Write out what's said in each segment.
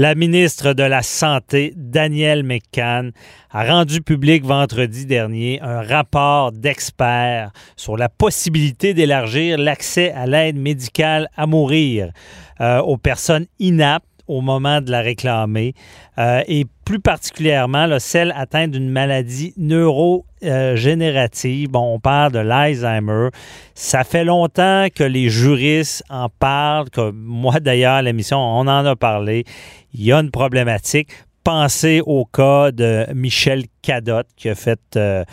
La ministre de la Santé, Danielle McCann, a rendu public vendredi dernier un rapport d'experts sur la possibilité d'élargir l'accès à l'aide médicale à mourir euh, aux personnes inaptes au moment de la réclamer euh, et plus particulièrement là, celles atteintes d'une maladie neurogénérative. bon, on parle de l'Alzheimer. Ça fait longtemps que les juristes en parlent, que moi d'ailleurs à l'émission, on en a parlé. Il y a une problématique pensez au cas de Michel Cadotte qui a fait, euh,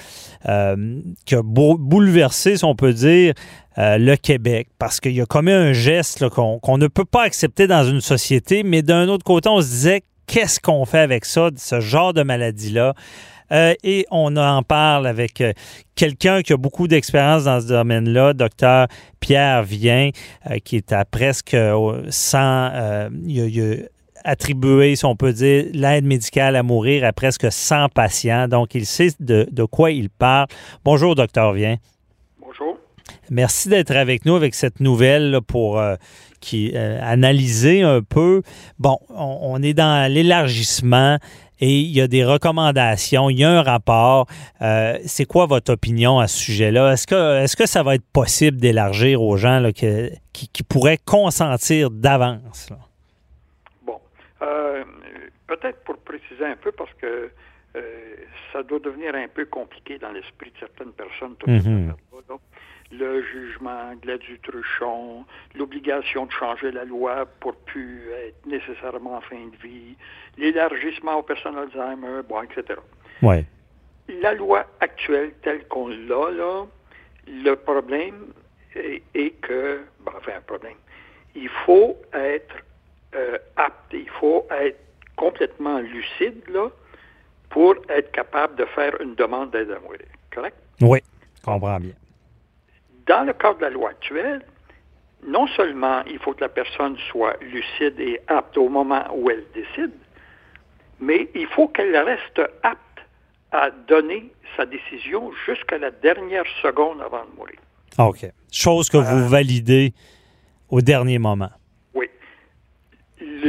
euh, qui a bouleversé, si on peut dire, euh, le Québec parce qu'il a commis un geste qu'on ne peut pas accepter dans une société, mais d'un autre côté, on se disait qu'est-ce qu'on fait avec ça, ce genre de maladie-là? et on en parle avec quelqu'un qui a beaucoup d'expérience dans ce domaine-là, docteur Pierre Vien, qui est à presque 100, il, attribué, si on peut dire, l'aide médicale à mourir à presque 100 patients. Donc, il sait de, quoi il parle. Bonjour, docteur Vien. Bonjour. Merci d'être avec nous avec cette nouvelle pour euh, qui, euh, analyser un peu. Bon, on, est dans l'élargissement et il y a des recommandations, il y a un rapport. Euh, c'est quoi votre opinion à ce sujet-là? Est-ce que, est que ça va être possible d'élargir aux gens qui, qui, pourraient consentir d'avance? Euh, peut-être pour préciser un peu, parce que euh, ça doit devenir un peu compliqué dans l'esprit de certaines personnes. Mhm. le jugement, Gladys du truchon, l'obligation de changer la loi pour plus être nécessairement en fin de vie, l'élargissement aux personnes Alzheimer, bon, etc. Ouais. La loi actuelle telle qu'on l'a, là, le problème est, est que, bon, enfin, un problème, il faut être euh, apte. Il faut être complètement lucide là, pour être capable de faire une demande d'aide à mourir. Correct? Oui, je comprends bien. Dans le cadre de la loi actuelle, non seulement il faut que la personne soit lucide et apte au moment où elle décide, mais il faut qu'elle reste apte à donner sa décision jusqu'à la dernière seconde avant de mourir. OK. Chose que vous euh, validez au dernier moment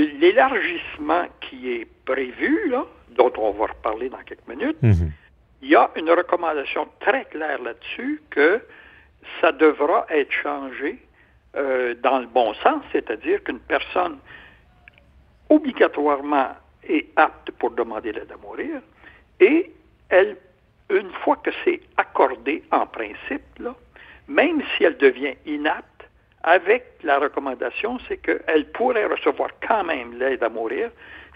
l'élargissement qui est prévu, là, dont on va reparler dans quelques minutes, mhm. il y a une recommandation très claire là-dessus que ça devra être changé euh, dans le bon sens, c'est-à-dire qu'une personne obligatoirement est apte pour demander l'aide à mourir et elle, une fois que c'est accordé en principe, là, même si elle devient inapte, avec la recommandation, c'est qu'elle pourrait recevoir quand même l'aide à mourir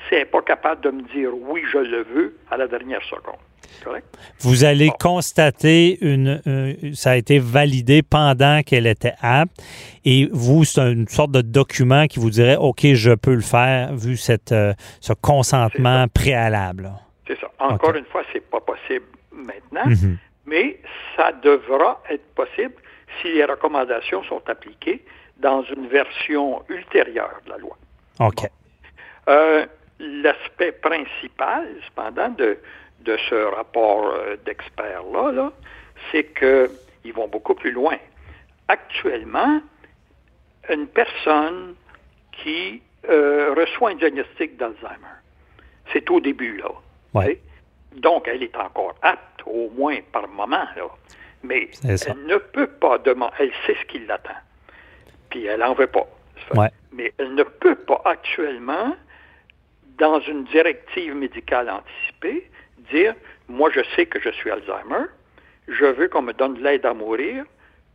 si elle n'est pas capable de me dire oui, je le veux à la dernière seconde. Correct? Vous allez constater une, ça a été validé pendant qu'elle était apte et vous, c'est une sorte de document qui vous dirait OK, je peux le faire vu cette, euh, ce consentement préalable. C'est ça. Encore une fois, c'est pas possible maintenant, mhm. mais ça devra être possible si les recommandations sont appliquées dans une version ultérieure de la loi. OK. Euh, l'aspect principal, cependant, de, de ce rapport euh, d'experts-là, c'est qu'ils vont beaucoup plus loin. Actuellement, une personne qui euh, reçoit un diagnostic d'Alzheimer, c'est au début, là. Ouais. Donc, elle est encore apte, au moins par moment, là. Mais elle ne peut pas demander, elle sait ce qui l'attend. Puis elle n'en veut pas. Mais elle ne peut pas actuellement, dans une directive médicale anticipée, dire Moi, je sais que je suis Alzheimer, je veux qu'on me donne de l'aide à mourir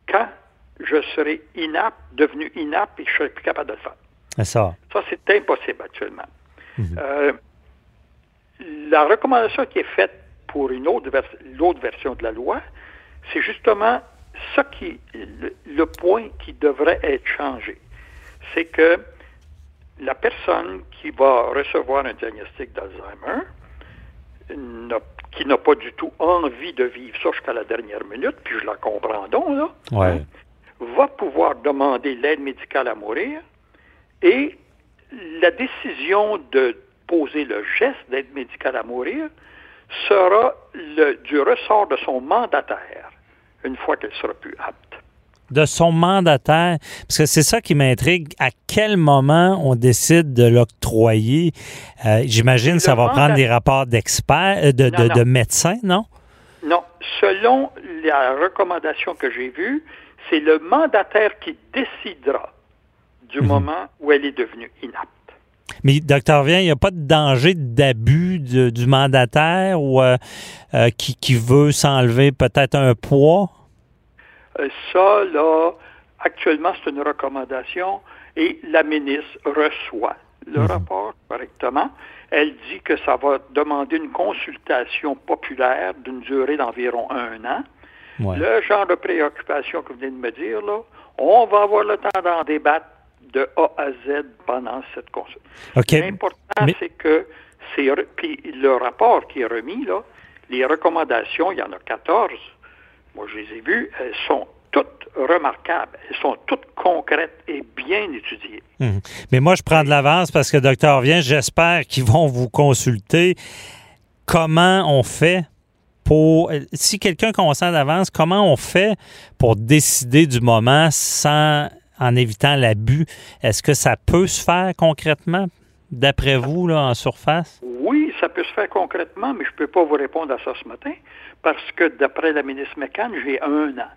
quand je serai inapte, devenu inapte et je serai plus capable de le faire. Ça, ça c'est impossible actuellement. Mhm. Euh, la recommandation qui est faite pour une autre, l'autre version de la loi, c'est justement ce qui, le, point qui devrait être changé. C'est que la personne qui va recevoir un diagnostic d'Alzheimer, qui n'a pas du tout envie de vivre ça jusqu'à la dernière minute, puis je la comprends donc, là, hein, va pouvoir demander l'aide médicale à mourir et la décision de poser le geste d'aide médicale à mourir sera le, du ressort de son mandataire une fois qu'elle sera plus apte. de son mandataire? Parce que c'est ça qui m'intrigue. À quel moment on décide de l'octroyer? Euh, j'imagine que ça va prendre des rapports d'experts, euh, de, de, médecins, non? Non. Selon la recommandation que j'ai vue, c'est le mandataire qui décidera du mhm. moment où elle est devenue inapte. Mais, docteur Vien, il n'y a pas de danger d'abus du mandataire ou euh, qui, qui, veut s'enlever peut-être un poids? Euh, ça, là, actuellement, c'est une recommandation et la ministre reçoit le mhm. rapport correctement. Elle dit que ça va demander une consultation populaire d'une durée d'environ un an. Le genre de préoccupation que vous venez de me dire, là, on va avoir le temps d'en débattre de A à Z pendant cette consultation. L'important, c'est que c'est puis le rapport qui est remis, là, les recommandations, il y en a 14, moi, je les ai vues, elles sont toutes remarquables, elles sont toutes concrètes et bien étudiées. Hum. Mais moi, je prends de l'avance parce que, docteur Vien, j'espère qu'ils vont vous consulter. Comment on fait pour. Si quelqu'un consent d'avance, comment on fait pour décider du moment sans en évitant l'abus? Est-ce que ça peut se faire concrètement, d'après vous, là, en surface? Oui, ça peut se faire concrètement, mais je ne peux pas vous répondre à ça ce matin parce que d'après la ministre McCann, j'ai un an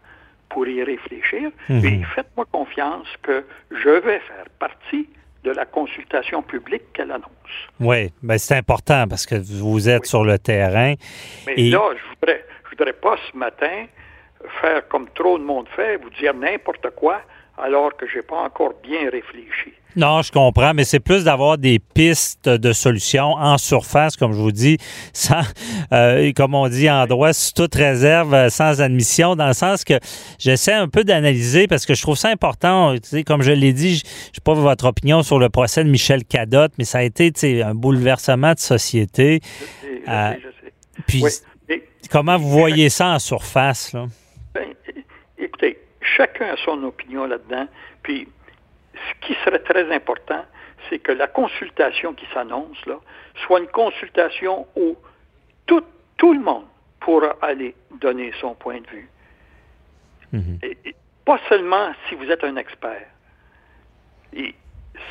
pour y réfléchir. Mhm. Et faites-moi confiance que je vais faire partie de la consultation publique qu'elle annonce. Oui, ben c'est important parce que vous êtes sur le terrain. Mais là, je voudrais, je voudrais pas ce matin faire comme trop de monde fait, vous dire n'importe quoi alors que je n'ai pas encore bien réfléchi. Non, je comprends, mais c'est plus d'avoir des pistes de solutions en surface, comme je vous dis, sans, euh, comme on dit en droit, sous toute réserve, euh, sans admission, dans le sens que j'essaie un peu d'analyser parce que je trouve ça important. comme je l'ai dit, je n'ai pas votre opinion sur le procès de Michel Cadotte, mais ça a été un bouleversement de société. Euh, puis, comment vous voyez ça en surface? Là? Ben, écoutez, chacun a son opinion là-dedans. Puis, ce qui serait très important, c'est que la consultation qui s'annonce, là, soit une consultation où tout, tout le monde pourra aller donner son point de vue. Mhm. et, pas seulement si vous êtes un expert. Et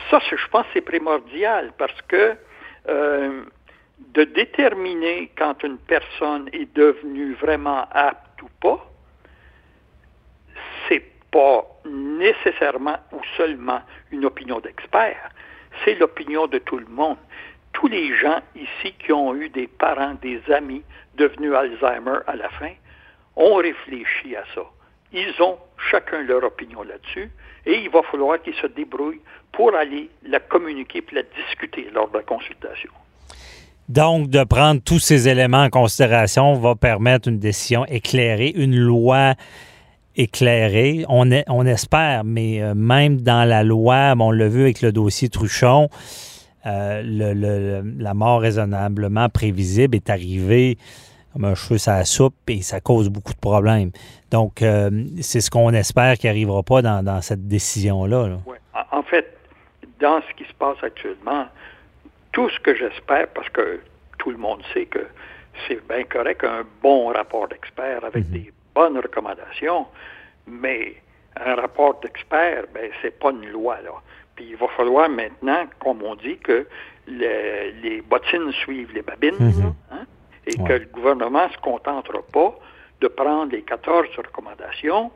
ça, je pense, c'est primordial parce que euh, de déterminer quand une personne est devenue vraiment apte ou pas, pas nécessairement ou seulement une opinion d'expert, c'est l'opinion de tout le monde. Tous les gens ici qui ont eu des parents, des amis devenus Alzheimer à la fin, ont réfléchi à ça. Ils ont chacun leur opinion là-dessus et il va falloir qu'ils se débrouillent pour aller la communiquer puis la discuter lors de la consultation. Donc, de prendre tous ces éléments en considération va permettre une décision éclairée, une loi éclairé. On, est, on espère, mais euh, même dans la loi, on l'a vu avec le dossier Truchon, euh, la mort raisonnablement prévisible est arrivée comme un cheveu sur la soupe et ça cause beaucoup de problèmes. Donc, euh, c'est ce qu'on espère qui n'arrivera pas dans, cette décision-là. En fait, dans ce qui se passe actuellement, tout ce que j'espère, parce que tout le monde sait que c'est bien correct, un bon rapport d'experts avec mhm. des bonnes recommandations, mais un rapport d'expert, ben, c'est pas une loi, là. Puis il va falloir maintenant, comme on dit, que les bottines suivent les babines, mhm. hein, et que le gouvernement ne se contentera pas de prendre les 14 recommandations,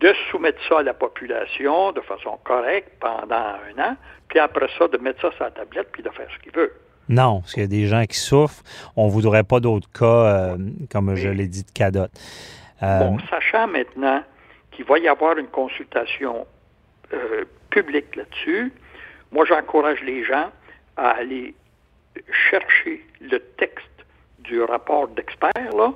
de soumettre ça à la population de façon correcte pendant un an, puis après ça, de mettre ça sur la tablette, puis de faire ce qu'il veut. Non, parce qu'il y a des gens qui souffrent. On ne voudrait pas d'autres cas, euh, comme je l'ai dit, de cadotte. Euh, bon, sachant maintenant qu'il va y avoir une consultation euh, publique là-dessus, moi j'encourage les gens à aller chercher le texte du rapport d'experts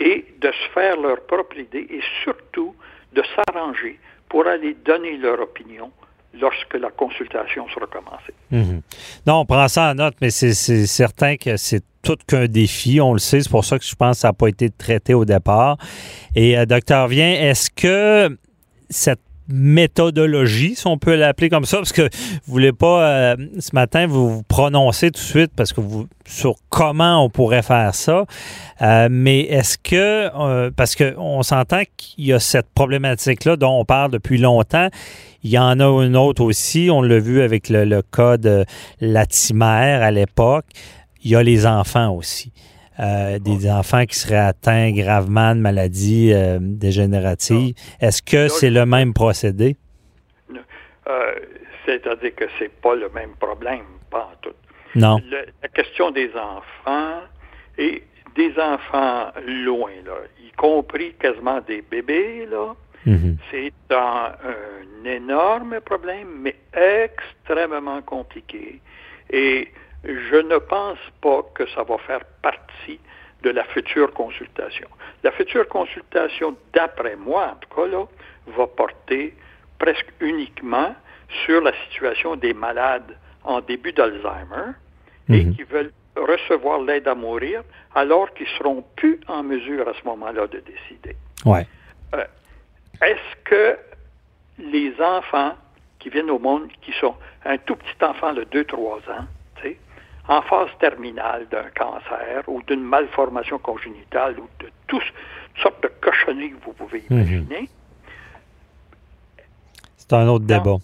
et de se faire leur propre idée et surtout de s'arranger pour aller donner leur opinion lorsque la consultation sera commencée. Mhm. Non, on prend ça en note, mais c'est certain que c'est tout qu'un défi, on le sait, c'est pour ça que je pense que ça n'a pas été traité au départ. Et euh, docteur Vien, est-ce que cette méthodologie, si on peut l'appeler comme ça, parce que vous voulez pas euh, ce matin vous, vous tout de suite parce que vous sur comment on pourrait faire ça. Euh, mais est-ce que euh, parce qu'on s'entend qu'il y a cette problématique-là dont on parle depuis longtemps. Il y en a une autre aussi, on l'a vu avec le, le cas de Latimer à l'époque. Il y a les enfants aussi. Euh, des enfants qui seraient atteints gravement de maladies euh, dégénératives. Est-ce que c'est le même procédé? Euh, c'est-à-dire que c'est pas le même problème, pas en tout. Non. la question des enfants et des enfants loin, là, y compris quasiment des bébés, là, mm-hmm. c'est un, un énorme problème, mais extrêmement compliqué. Et je ne pense pas que ça va faire partie de la future consultation. La future consultation, d'après moi, en tout cas, là, va porter presque uniquement sur la situation des malades en début d'Alzheimer et mhm. qui veulent recevoir l'aide à mourir alors qu'ils seront plus en mesure à ce moment-là de décider. Ouais. Euh, est-ce que les enfants qui viennent au monde, qui sont un tout petit enfant de 2-3 ans, en phase terminale d'un cancer ou d'une malformation congénitale ou de toutes sortes de cochonneries que vous pouvez mhm. imaginer. C'est un autre débat.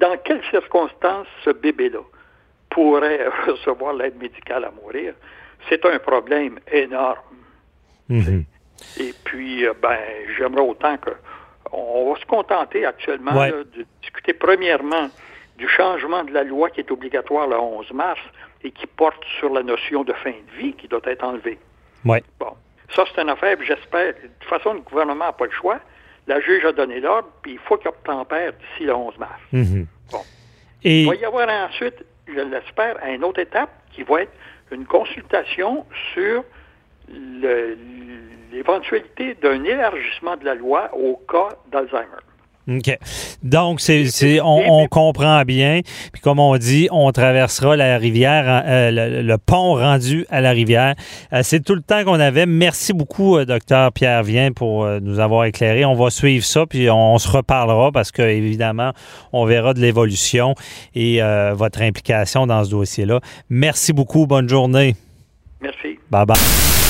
Dans quelles circonstances ce bébé-là pourrait recevoir l'aide médicale à mourir? C'est un problème énorme. Mhm. Et puis, euh, ben, j'aimerais autant que on va se contenter actuellement de discuter premièrement du changement de la loi qui est obligatoire le 11 mars et qui porte sur la notion de fin de vie qui doit être enlevée. Oui. Bon. Ça, c'est une affaire, j'espère. De toute façon, le gouvernement n'a pas le choix. La juge a donné l'ordre, puis il faut qu'il obtempère d'ici le 11 mars. Mhm. Bon. Il va y avoir ensuite, je l'espère, une autre étape qui va être une consultation sur l'éventualité d'un élargissement de la loi au cas d'Alzheimer. OK. Donc, c'est, on, comprend bien. Puis comme on dit, on traversera la rivière, euh, le, pont rendu à la rivière. Euh, c'est tout le temps qu'on avait. Merci beaucoup, euh, docteur Pierre Vien, pour nous avoir éclairé. On va suivre ça, puis on, se reparlera parce que, évidemment, on verra de l'évolution et votre implication dans ce dossier-là. Merci beaucoup. Bonne journée. Merci. Bye bye.